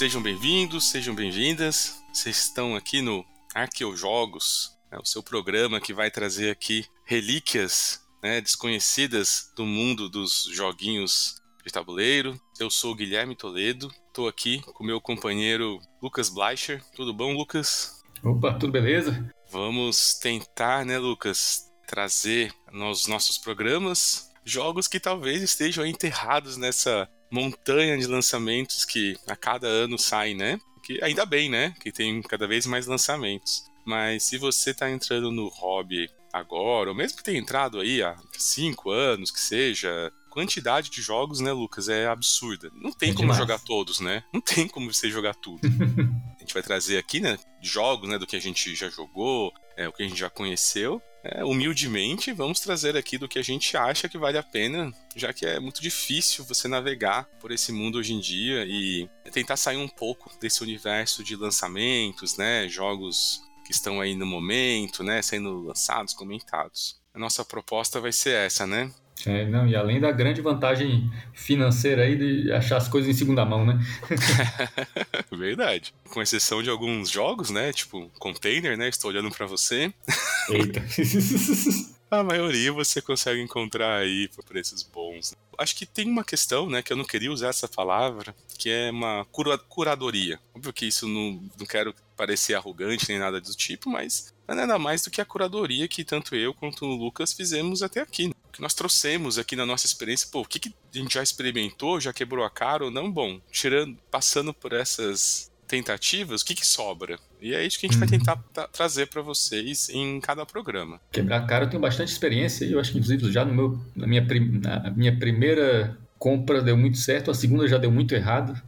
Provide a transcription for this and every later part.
Sejam bem-vindos, sejam bem-vindas. Vocês estão aqui no Arqueojogos, né, o seu programa que vai trazer aqui relíquias né, desconhecidas do mundo dos joguinhos de tabuleiro. Eu sou o Guilherme Toledo, estou aqui com meu companheiro Lucas Bleicher. Tudo bom, Lucas? Opa, tudo beleza? Vamos tentar, né, Lucas, trazer nos nossos programas jogos que talvez estejam enterrados nessa montanha de lançamentos que a cada ano sai, né? Que ainda bem, né? Que tem cada vez mais lançamentos. Mas se você está entrando no hobby agora, ou mesmo que tenha entrado aí há cinco anos, que seja, quantidade de jogos, né, Lucas, é absurda. Não tem é como demais. jogar todos, né? Não tem como você jogar tudo. a gente vai trazer aqui, né, jogos, né, do que a gente já jogou, é, o que a gente já conheceu. É, humildemente, vamos trazer aqui do que a gente acha que vale a pena, já que é muito difícil você navegar por esse mundo hoje em dia e tentar sair um pouco desse universo de lançamentos, né, jogos que estão aí no momento, né, sendo lançados, comentados. A nossa proposta vai ser essa, né? É, não, e além da grande vantagem financeira aí de achar as coisas em segunda mão, né? Verdade. Com exceção de alguns jogos, né? Tipo, container, né? Estou olhando para você. Eita. A maioria você consegue encontrar aí por preços bons. Acho que tem uma questão, né, que eu não queria usar essa palavra, que é uma cura curadoria. Óbvio que isso não, não quero parecer arrogante nem nada do tipo, mas nada mais do que a curadoria que tanto eu quanto o Lucas fizemos até aqui. Né? O que nós trouxemos aqui na nossa experiência, pô, o que, que a gente já experimentou, já quebrou a cara ou não? Bom, tirando, passando por essas tentativas, o que, que sobra? E é isso que a gente uhum. vai tentar trazer para vocês em cada programa. Quebrar a cara, eu tenho bastante experiência e eu acho que, inclusive, já no meu, na, minha na minha primeira compra deu muito certo, a segunda já deu muito errado.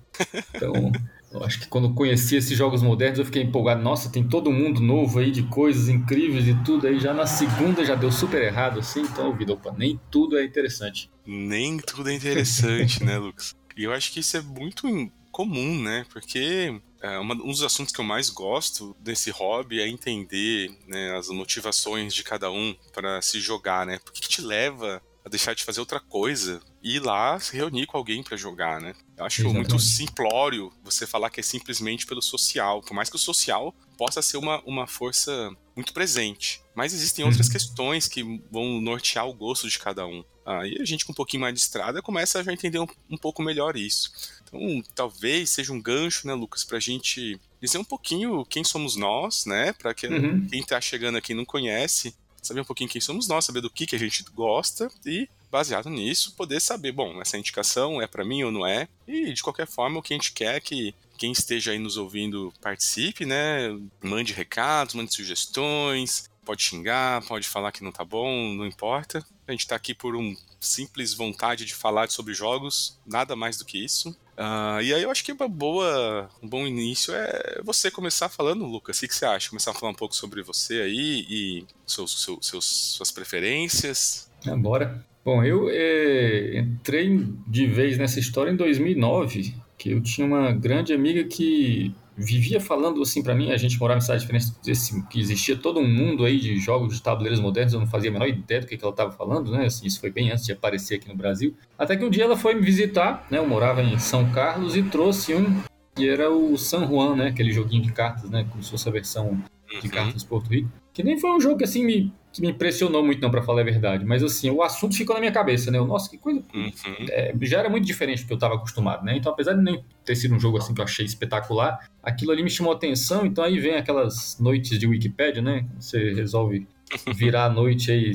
Então, eu acho que quando conheci esses jogos modernos eu fiquei empolgado. Nossa, tem todo mundo novo aí de coisas incríveis e tudo. Aí já na segunda já deu super errado assim. Então, ouvido, opa, nem tudo é interessante. Nem tudo é interessante, né, Lucas? E eu acho que isso é muito comum, né? Porque é, uma, um dos assuntos que eu mais gosto desse hobby é entender né, as motivações de cada um para se jogar, né? Por que, que te leva a deixar de fazer outra coisa e ir lá se reunir com alguém para jogar, né? Eu acho Exatamente. muito simplório você falar que é simplesmente pelo social, por mais que o social possa ser uma, uma força muito presente. Mas existem outras uhum. questões que vão nortear o gosto de cada um. Aí a gente com um pouquinho mais de estrada começa a já entender um, um pouco melhor isso. Então, talvez seja um gancho, né, Lucas, para a gente dizer um pouquinho quem somos nós, né? Para que uhum. quem está chegando aqui não conhece, saber um pouquinho quem somos nós, saber do que, que a gente gosta e, baseado nisso, poder saber, bom, essa indicação é para mim ou não é. E, de qualquer forma, o que a gente quer é que quem esteja aí nos ouvindo participe, né? Mande recados, mande sugestões, pode xingar, pode falar que não tá bom, não importa. A gente tá aqui por um simples vontade de falar sobre jogos, nada mais do que isso. Uh, e aí eu acho que uma boa, um bom início é você começar falando, Lucas. O que, você acha? Começar a falar um pouco sobre você aí e seus, seus, seus suas preferências. Ah, bora. Bom, eu é, entrei de vez nessa história em 2009, que eu tinha uma grande amiga que vivia falando assim para mim, a gente morava em cidade diferente, assim, que existia todo um mundo aí de jogos de tabuleiros modernos, eu não fazia a menor ideia do que, que ela estava falando, né? Assim, isso foi bem antes de aparecer aqui no Brasil. Até que um dia ela foi me visitar, né? Eu morava em São Carlos e trouxe um que era o San Juan, né? Aquele joguinho de cartas, né? Como se fosse a versão de uhum. cartas Porto Rico. Que nem foi um jogo que assim me, que me impressionou muito, não, para falar a verdade. Mas assim, o assunto ficou na minha cabeça, né? Eu, Nossa, que coisa. Uhum. É, já era muito diferente do que eu estava acostumado, né? Então, apesar de nem ter sido um jogo assim que eu achei espetacular, aquilo ali me chamou atenção. Então aí vem aquelas noites de Wikipedia, né? Você resolve virar a noite aí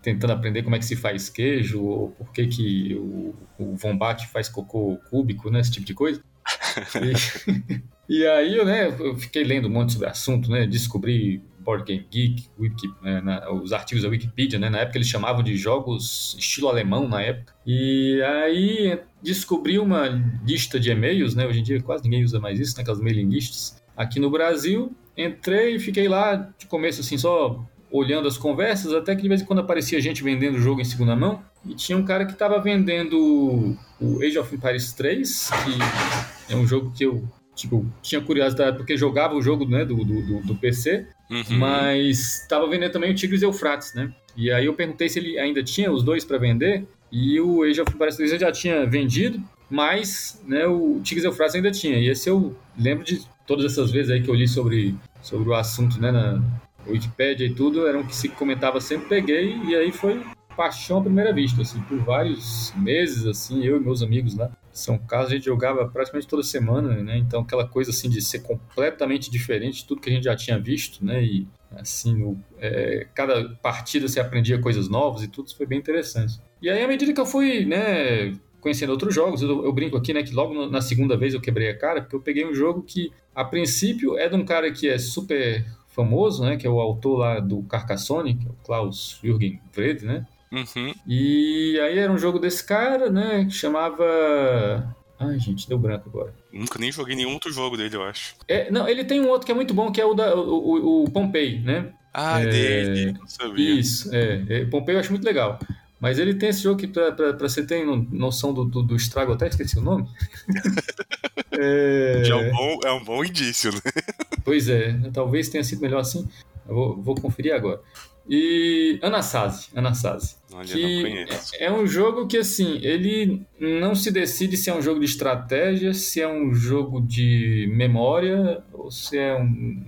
tentando aprender como é que se faz queijo, ou por que, que o, o Vombat faz cocô cúbico, né? Esse tipo de coisa. E, e aí, né, eu fiquei lendo um monte sobre o assunto, né? Descobri Board Game Geek, Wiki, né, na, os artigos da Wikipedia, né? Na época eles chamavam de jogos estilo alemão na época. E aí descobri uma lista de e-mails, né? Hoje em dia quase ninguém usa mais isso, né? Aquelas mailing lists. Aqui no Brasil, entrei e fiquei lá de começo assim, só olhando as conversas, até que de vez em quando aparecia gente vendendo jogo em segunda mão. E tinha um cara que estava vendendo o Age of Empires 3, que é um jogo que eu tipo, tinha curiosidade porque jogava o jogo né, do, do, do PC, uhum. mas estava vendendo também o Tigres e Eufrates, né? E aí eu perguntei se ele ainda tinha os dois para vender, e o Age of Empires 3 já tinha vendido, mas né, o Tigres e Eufrates ainda tinha. E esse eu lembro de todas essas vezes aí que eu li sobre, sobre o assunto né, na Wikipedia e tudo, eram que se comentava sempre, peguei e aí foi paixão à primeira vista, assim, por vários meses, assim, eu e meus amigos lá. São casos a gente jogava praticamente toda semana, né? Então aquela coisa assim de ser completamente diferente de tudo que a gente já tinha visto, né? E assim, é, cada partida você aprendia coisas novas e tudo, isso foi bem interessante. E aí à medida que eu fui, né, conhecendo outros jogos, eu, eu brinco aqui, né, que logo na segunda vez eu quebrei a cara, porque eu peguei um jogo que a princípio é de um cara que é super famoso, né, que é o autor lá do Carcassonne, que é o Klaus Jürgen Wrede, né? Uhum. E aí era um jogo desse cara, né, que chamava... Ai, gente, deu branco agora. Nunca nem joguei nenhum outro jogo dele, eu acho. É, não, ele tem um outro que é muito bom, que é o, da, o, o, Pompei, né? Ah, é dele, não sabia. Isso, é, é. Pompei eu acho muito legal. Mas ele tem esse jogo que, pra, pra, pra você ter noção do, do, do, estrago, até esqueci o nome. é... É um, bom, é um bom indício, né? Pois é, talvez tenha sido melhor assim. Eu vou, vou conferir agora. E Anasazi, Anasazi. Olha, que. É, é um jogo que, assim, ele não se decide se é um jogo de estratégia, se é um jogo de memória, ou se é um,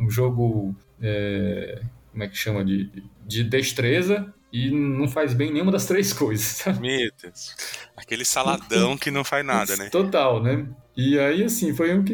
um jogo, é, como é que chama, de, de destreza, e não faz bem nenhuma das três coisas. Meu Deus. Aquele saladão que não faz nada, né? Total, né? E aí, assim, foi um que.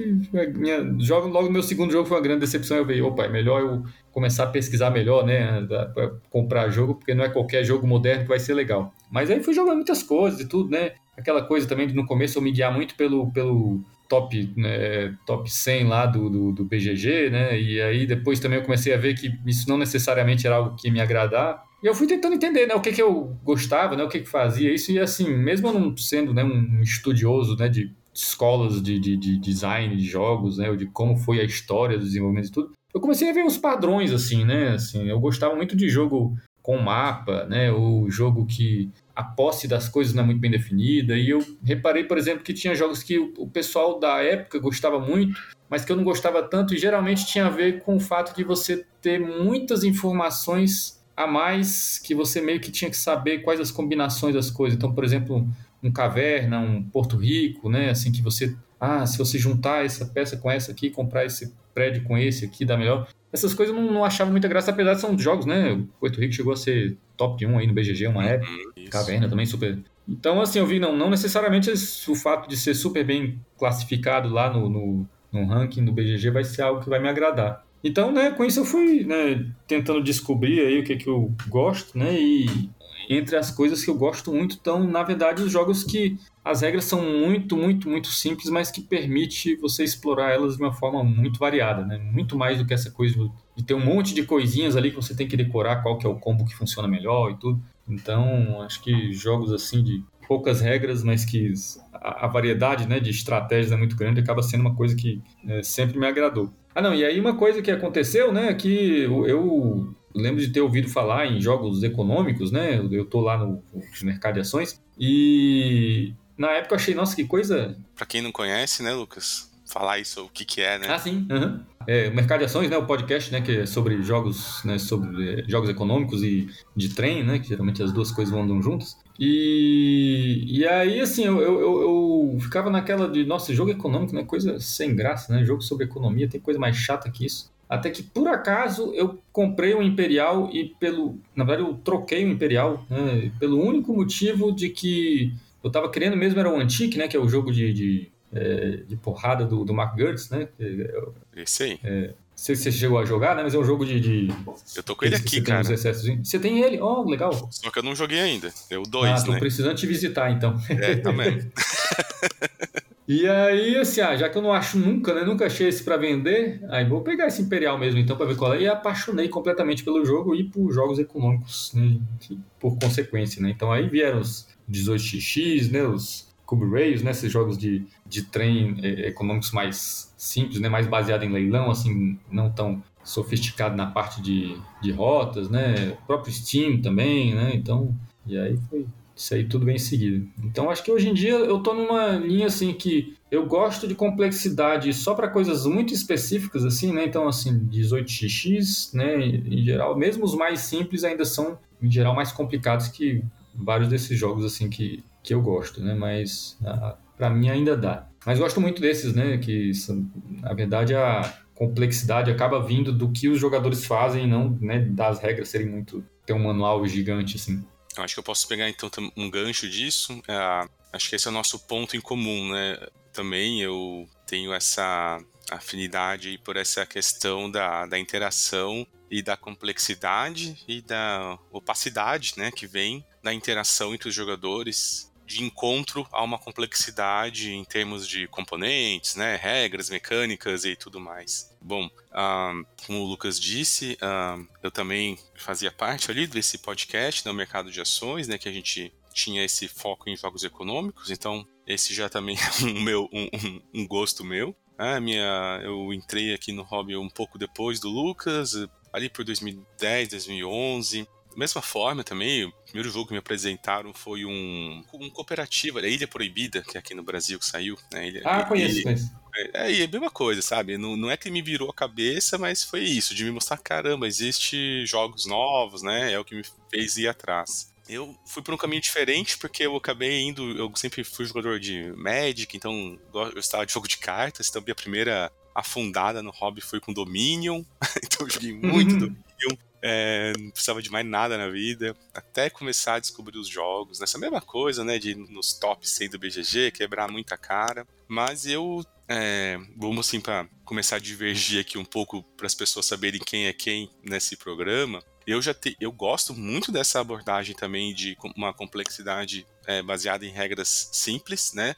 Minha, jogo, logo no meu segundo jogo foi uma grande decepção. Eu veio, opa, é melhor eu começar a pesquisar melhor, né? Pra comprar jogo, porque não é qualquer jogo moderno que vai ser legal. Mas aí fui jogando muitas coisas e tudo, né? Aquela coisa também de no começo eu me guiar muito pelo, pelo top, né, top 100 lá do, do, do, BGG, né? E aí depois também eu comecei a ver que isso não necessariamente era algo que me agradar. E eu fui tentando entender, né, o que que eu gostava, né, o que que fazia isso. E assim, mesmo eu não sendo, né, um estudioso, né, de escolas de, de, de design de jogos, né, ou de como foi a história do desenvolvimento e tudo, eu comecei a ver uns padrões, assim, né? Assim, eu gostava muito de jogo com mapa, né? O jogo que a posse das coisas não é muito bem definida. E eu reparei, por exemplo, que tinha jogos que o pessoal da época gostava muito, mas que eu não gostava tanto, e geralmente tinha a ver com o fato de você ter muitas informações a mais que você meio que tinha que saber quais as combinações das coisas. Então, por exemplo, um caverna, um Porto Rico, né? Assim que você, ah, se você juntar essa peça com essa aqui, comprar esse prédio com esse aqui dá melhor. Essas coisas eu não, não achava muita graça, apesar de são jogos, né? O Porto Rico chegou a ser top 1 aí no BGG uma época. Uhum, Caverna também super. Então, assim, eu vi, não, não necessariamente o fato de ser super bem classificado lá no, no, no ranking do BGG vai ser algo que vai me agradar. Então, né, com isso eu fui né, tentando descobrir aí o que, que eu gosto, né? E entre as coisas que eu gosto muito estão, na verdade, os jogos que as regras são muito, muito, muito simples, mas que permite você explorar elas de uma forma muito variada, né? Muito mais do que essa coisa de ter um monte de coisinhas ali que você tem que decorar qual que é o combo que funciona melhor e tudo. Então, acho que jogos assim de poucas regras, mas que a, variedade né, de estratégias é muito grande, acaba sendo uma coisa que é, sempre me agradou. Ah, não, e aí uma coisa que aconteceu, né, que eu, lembro de ter ouvido falar em jogos econômicos, né, eu tô lá no mercado de ações, e na época eu achei, nossa, que coisa. Pra quem não conhece, né, Lucas? Falar isso, o que que é, né? Ah, sim. Uhum. É, o Mercado de Ações, né, o podcast, né, que é sobre jogos, né, sobre é, jogos econômicos e de trem, né, que geralmente as duas coisas andam juntas. E, e aí, assim, eu, eu, eu, ficava naquela de, nossa, jogo econômico, né, coisa sem graça, né, jogo sobre economia, tem coisa mais chata que isso. Até que, por acaso, eu comprei o um Imperial e pelo... Na verdade, eu troquei o um Imperial, né, pelo único motivo de que eu tava querendo mesmo, era o Antique, né? Que é o jogo de, de, é, de porrada do, do Mark Gertz, né? Esse aí. É, não sei se você chegou a jogar, né? Mas é um jogo de. de eu tô com ele aqui, cara. Você tem ele? Oh, legal. Só que eu não joguei ainda. É o 2, ah, né? tô precisando te visitar, então. É, também. e aí, assim, ah, já que eu não acho nunca, né? Nunca achei esse pra vender, aí vou pegar esse Imperial mesmo, então, pra ver qual é. E apaixonei completamente pelo jogo e por jogos econômicos, né? Por consequência, né? Então aí vieram os 18xx, né, os Cube Rails, né, esses jogos de, de trem é, econômicos mais simples, né, mais baseado em leilão, assim, não tão sofisticado na parte de, de rotas, né, o próprio Steam também, né, então, e aí foi isso aí tudo bem seguido. Então acho que hoje em dia eu tô numa linha assim que eu gosto de complexidade só para coisas muito específicas assim, né? Então assim, 18x, né, em geral, mesmo os mais simples ainda são em geral mais complicados que vários desses jogos assim que que eu gosto, né? Mas ah, para mim ainda dá. Mas gosto muito desses, né? Que na verdade a complexidade acaba vindo do que os jogadores fazem, não né, das regras serem muito ter um manual gigante assim. Acho que eu posso pegar então um gancho disso. É, acho que esse é o nosso ponto em comum, né? Também eu tenho essa afinidade por essa questão da, da interação e da complexidade e da opacidade, né, que vem da interação entre os jogadores de encontro a uma complexidade em termos de componentes, né, regras, mecânicas e tudo mais. Bom, como o Lucas disse, eu também fazia parte ali desse podcast no né, mercado de ações, né, que a gente tinha esse foco em jogos econômicos, então esse já também é um, meu, um, um gosto meu. A minha, eu entrei aqui no hobby um pouco depois do Lucas, ali por 2010, 2011. Da mesma forma também, o primeiro jogo que me apresentaram foi um, um cooperativo, a Ilha Proibida, que é aqui no Brasil que saiu. Né? Ilha, ah, conheço, conheço. É, é, é a mesma coisa, sabe? Não, não é que me virou a cabeça, mas foi isso, de me mostrar, caramba, existe jogos novos, né? É o que me fez ir atrás. Eu fui por um caminho diferente porque eu acabei indo. Eu sempre fui jogador de Magic, então eu gostava de jogo de cartas. Então, minha primeira afundada no hobby foi com Dominion. então, eu joguei muito uhum. Dominion. É, não precisava de mais nada na vida, até começar a descobrir os jogos, nessa mesma coisa, né, de nos top 100 do BGG, quebrar muita cara, mas eu, é, vamos assim, para começar a divergir aqui um pouco, para as pessoas saberem quem é quem nesse programa, eu já te, eu gosto muito dessa abordagem também de uma complexidade é, baseada em regras simples, né?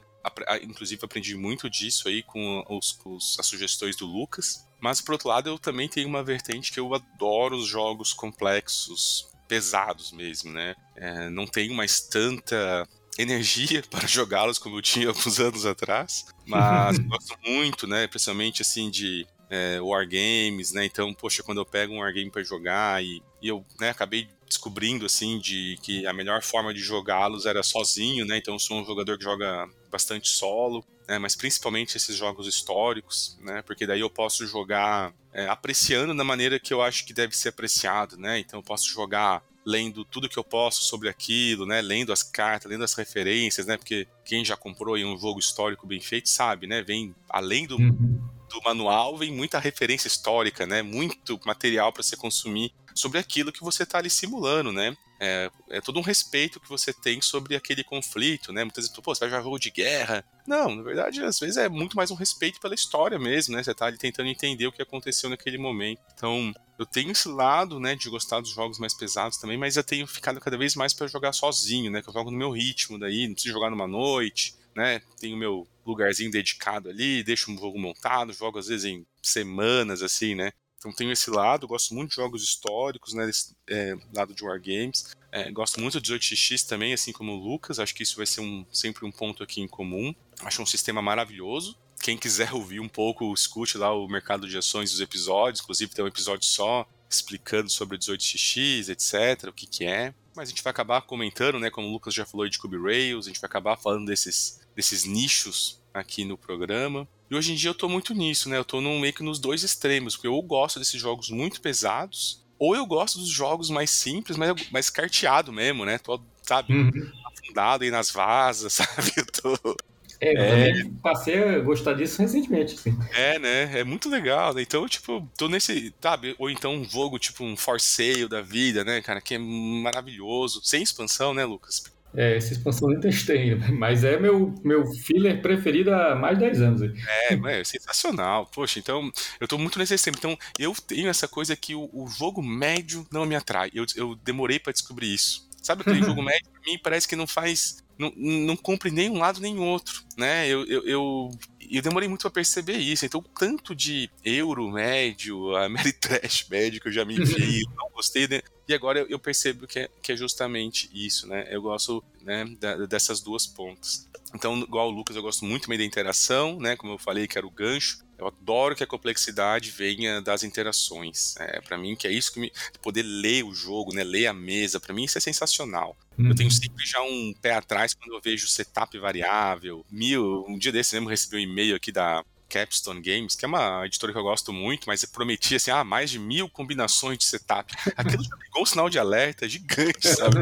Inclusive aprendi muito disso aí com os, os, as sugestões do Lucas. Mas por outro lado, eu também tenho uma vertente que eu adoro os jogos complexos, pesados mesmo, né? É, não tenho mais tanta energia para jogá-los como eu tinha alguns anos atrás, mas gosto muito, né? Principalmente assim de é, wargames, né? Então, poxa, quando eu pego um wargame para jogar e, e eu né, acabei descobrindo assim de que a melhor forma de jogá-los era sozinho, né? Então eu sou um jogador que joga bastante solo, né? Mas principalmente esses jogos históricos, né? Porque daí eu posso jogar é, apreciando da maneira que eu acho que deve ser apreciado, né? Então eu posso jogar lendo tudo que eu posso sobre aquilo, né? Lendo as cartas, lendo as referências, né? Porque quem já comprou aí um jogo histórico bem feito sabe, né? Vem além do uhum do manual vem muita referência histórica, né? Muito material para você consumir sobre aquilo que você está ali simulando, né? É, é, todo um respeito que você tem sobre aquele conflito, né? Muitas vezes, pô, você vai jogar jogo de guerra. Não, na verdade, às vezes é muito mais um respeito pela história mesmo, né? Você está ali tentando entender o que aconteceu naquele momento. Então, eu tenho esse lado, né, de gostar dos jogos mais pesados também, mas eu tenho ficado cada vez mais para jogar sozinho, né? Que eu jogo no meu ritmo daí, não preciso jogar numa noite, né? Tenho meu lugarzinho dedicado ali, deixo um jogo montado, jogo às vezes em semanas, assim, né? Então tenho esse lado, gosto muito de jogos históricos, né? Desse é, lado de Wargames. É, gosto muito de 18x também, assim como o Lucas. Acho que isso vai ser um, sempre um ponto aqui em comum. Acho um sistema maravilhoso. Quem quiser ouvir um pouco, escute lá o mercado de ações dos episódios. Inclusive tem um episódio só explicando sobre 18x, etc., o que, que é. Mas a gente vai acabar comentando, né? Como o Lucas já falou de Cube Rails, a gente vai acabar falando desses desses nichos aqui no programa. E hoje em dia eu tô muito nisso, né? Eu tô num, meio que nos dois extremos, porque eu gosto desses jogos muito pesados, ou eu gosto dos jogos mais simples, mas mais carteado mesmo, né? Tô, sabe, uhum. afundado aí nas vasas, sabe? Eu tô. É, eu é... também passei a gostar disso recentemente, assim. É, né? É muito legal, né? Então, tipo, tô nesse, sabe? Ou então um jogo tipo um For Sale da vida, né, cara? Que é maravilhoso. Sem expansão, né, Lucas? É, essa expansão nem testei, mas é meu, meu filler preferido há mais de 10 anos. É, é sensacional. Poxa, então eu tô muito nesse tempo. Então eu tenho essa coisa que o, o jogo médio não me atrai. Eu, eu demorei para descobrir isso. Sabe aquele jogo médio pra mim parece que não faz. Não, não cumpre nem um lado nem outro, né? Eu, eu, eu, eu demorei muito a perceber isso. Então, tanto de euro médio, Ameritrash médio que eu já me vi, não gostei, né? E agora eu percebo que é, que é justamente isso, né? Eu gosto né, dessas duas pontas. Então, igual o Lucas, eu gosto muito também da interação, né? Como eu falei, que era o gancho. Eu adoro que a complexidade venha das interações. É, para mim, que é isso que me. Poder ler o jogo, né? Ler a mesa, para mim isso é sensacional. Uhum. Eu tenho sempre já um pé atrás quando eu vejo setup variável. Mil, um dia desse mesmo recebi um e-mail aqui da Capstone Games, que é uma editora que eu gosto muito, mas prometia assim, ah, mais de mil combinações de setup. Aquilo já ligou um sinal de alerta gigante, sabe?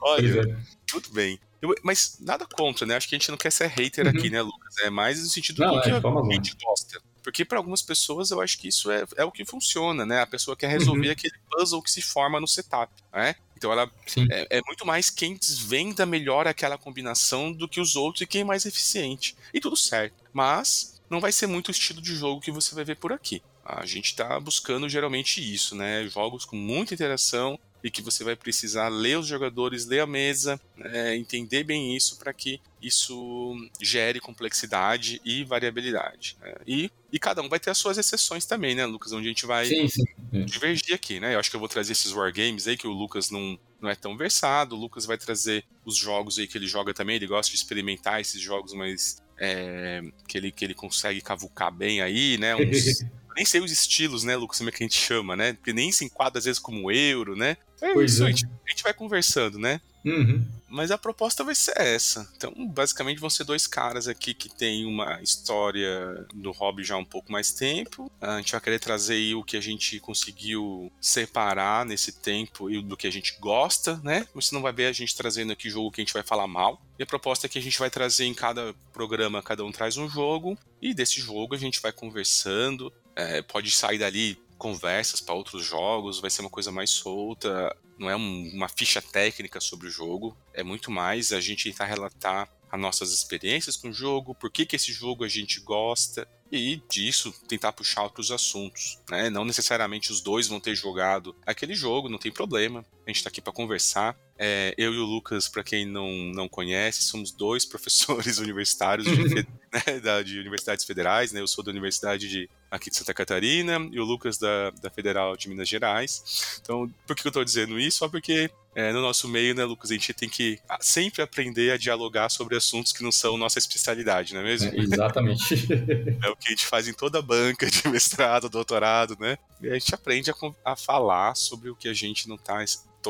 Olha, tudo bem. Eu, mas nada contra, né? Acho que a gente não quer ser hater Uhum. aqui, né, Lucas? É mais no sentido Não, do que é, a gente gosta. Porque para algumas pessoas eu acho que isso é, é o que funciona, né? A pessoa quer resolver Uhum. aquele puzzle que se forma no setup, né? Então ela é, é muito mais quem desvenda melhor aquela combinação do que os outros e quem é mais eficiente. E tudo certo. Mas não vai ser muito o estilo de jogo que você vai ver por aqui. A gente está buscando geralmente isso, né? Jogos com muita interação e que você vai precisar ler os jogadores, ler a mesa, né? entender bem isso para que isso gere complexidade e variabilidade. né? E, e cada um vai ter as suas exceções também, né, Lucas? Onde a gente vai Sim, sim. É. divergir aqui, né? Eu acho que eu vou trazer esses wargames aí que o Lucas não, não é tão versado. O Lucas vai trazer os jogos aí que ele joga também. Ele gosta de experimentar esses jogos, mas é, que, ele, que ele consegue cavucar bem aí, né? Uns, nem sei os estilos, né, Lucas, como é que a gente chama, né? Porque nem se enquadra às vezes como euro, né? É Pois isso, é. A, gente, a gente vai conversando, né? Uhum. Mas a proposta vai ser essa. Então, basicamente, vão ser dois caras aqui que têm uma história do hobby já há um pouco mais tempo. A gente vai querer trazer o que a gente conseguiu separar nesse tempo e do que a gente gosta, né? Você não vai ver a gente trazendo aqui jogo que a gente vai falar mal. E a proposta é que a gente vai trazer em cada programa, cada um traz um jogo. E desse jogo a gente vai conversando. É, pode sair dali conversas para outros jogos, vai ser uma coisa mais solta não é um, uma ficha técnica sobre o jogo, é muito mais a gente tentar relatar as nossas experiências com o jogo, por que, que esse jogo a gente gosta, e disso tentar puxar outros assuntos. Né? Não necessariamente os dois vão ter jogado aquele jogo, não tem problema, a gente está aqui para conversar. É, eu e o Lucas, para quem não, não conhece, somos dois professores universitários de, né, da, de universidades federais. Né? Eu sou da Universidade de, aqui de Santa Catarina e o Lucas da, da Federal de Minas Gerais. Então, por que eu estou dizendo isso? Só porque é, no nosso meio, né, Lucas, a gente tem que sempre aprender a dialogar sobre assuntos que não são nossa especialidade, não é mesmo? É, exatamente. é o que a gente faz em toda a banca de mestrado, doutorado, né? E a gente aprende a, a falar sobre o que a gente não está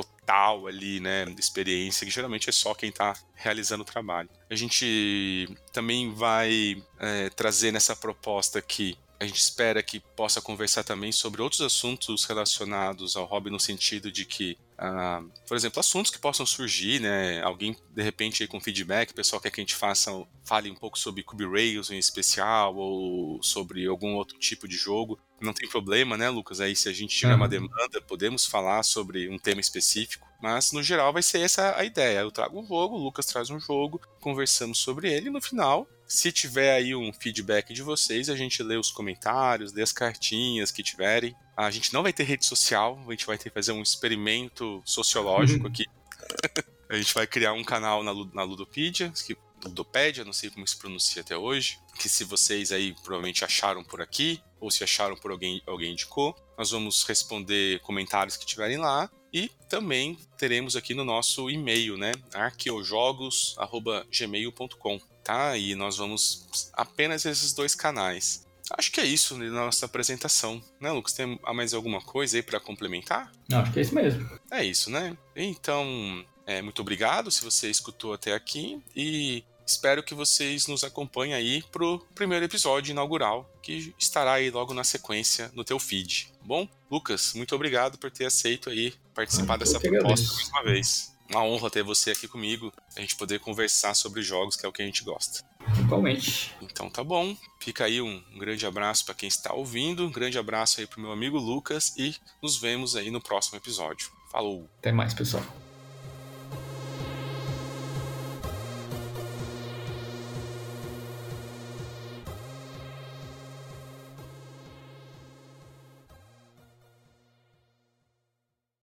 total ali, né, experiência, que geralmente é só quem está realizando o trabalho. A gente também vai é, trazer nessa proposta aqui a gente espera que possa conversar também sobre outros assuntos relacionados ao hobby no sentido de que, uh, por exemplo, assuntos que possam surgir, né? Alguém de repente aí com feedback, o pessoal quer que a gente faça, fale um pouco sobre Cube Rails em especial ou sobre algum outro tipo de jogo. Não tem problema, né, Lucas? Aí se a gente tiver uhum. uma demanda, podemos falar sobre um tema específico. Mas no geral vai ser essa a ideia. Eu trago um jogo, o Lucas traz um jogo, conversamos sobre ele e no final se tiver aí um feedback de vocês, a gente lê os comentários, lê as cartinhas que tiverem. A gente não vai ter rede social, a gente vai ter que fazer um experimento sociológico aqui. a gente vai criar um canal na, na Ludopedia, que, Ludopédia, não sei como se pronuncia até hoje, que se vocês aí provavelmente acharam por aqui, ou se acharam por alguém, alguém indicou, nós vamos responder comentários que tiverem lá. E também teremos aqui no nosso e-mail, né? arqueojogos.gmail.com tá? E nós vamos apenas esses dois canais. Acho que é isso na nossa apresentação, né, Lucas? Tem mais alguma coisa aí para complementar? Acho que é isso mesmo. É isso, né? Então, é, muito obrigado se você escutou até aqui e espero que vocês nos acompanhem aí pro primeiro episódio inaugural, que estará aí logo na sequência no teu feed. Bom, Lucas, muito obrigado por ter aceito aí participar Eu dessa proposta mais uma vez. Uma honra ter você aqui comigo, a gente poder conversar sobre jogos, que é o que a gente gosta. Igualmente. Então tá bom, fica aí um, um grande abraço para quem está ouvindo, um grande abraço aí pro meu amigo Lucas e nos vemos aí no próximo episódio. Falou! Até mais, pessoal.